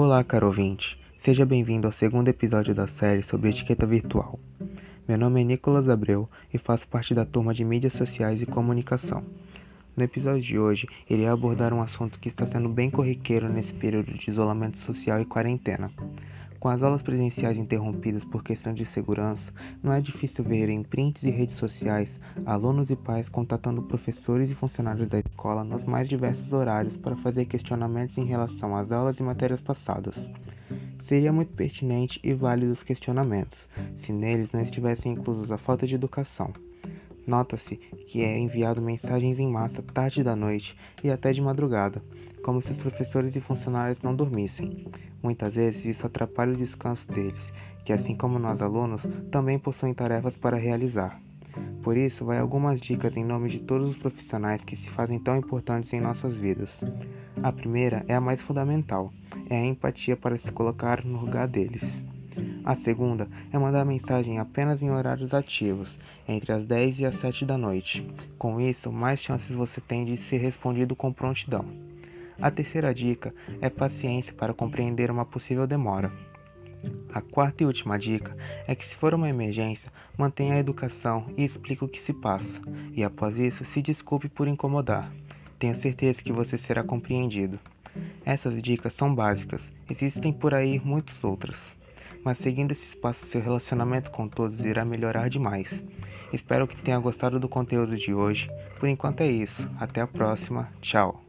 Olá, caro ouvinte. Seja bem-vindo ao segundo episódio da série sobre etiqueta virtual. Meu nome é Nicolas Abreu e faço parte da turma de mídias sociais e comunicação. No episódio de hoje, irei abordar um assunto que está sendo bem corriqueiro nesse período de isolamento social e quarentena. Com as aulas presenciais interrompidas por questões de segurança, não é difícil ver em prints e redes sociais alunos e pais contatando professores e funcionários da escola nos mais diversos horários para fazer questionamentos em relação às aulas e matérias passadas. Seria muito pertinente e válido os questionamentos, se neles não estivessem inclusos a falta de educação. Nota-se que é enviado mensagens em massa tarde da noite e até de madrugada, como se os professores e funcionários não dormissem. Muitas vezes isso atrapalha o descanso deles, que assim como nós alunos, também possuem tarefas para realizar. Por isso, vai algumas dicas em nome de todos os profissionais que se fazem tão importantes em nossas vidas. A primeira é a mais fundamental, é a empatia para se colocar no lugar deles. A segunda é mandar mensagem apenas em horários ativos, entre as 10 e as 7 da noite. Com isso, mais chances você tem de ser respondido com prontidão. A terceira dica é paciência para compreender uma possível demora. A quarta e última dica é que, se for uma emergência, mantenha a educação e explique o que se passa, e após isso, se desculpe por incomodar. Tenho certeza que você será compreendido. Essas dicas são básicas, existem por aí muitas outras mas seguindo esse espaço seu relacionamento com todos irá melhorar demais. Espero que tenha gostado do conteúdo de hoje. Por enquanto é isso. Até a próxima. Tchau.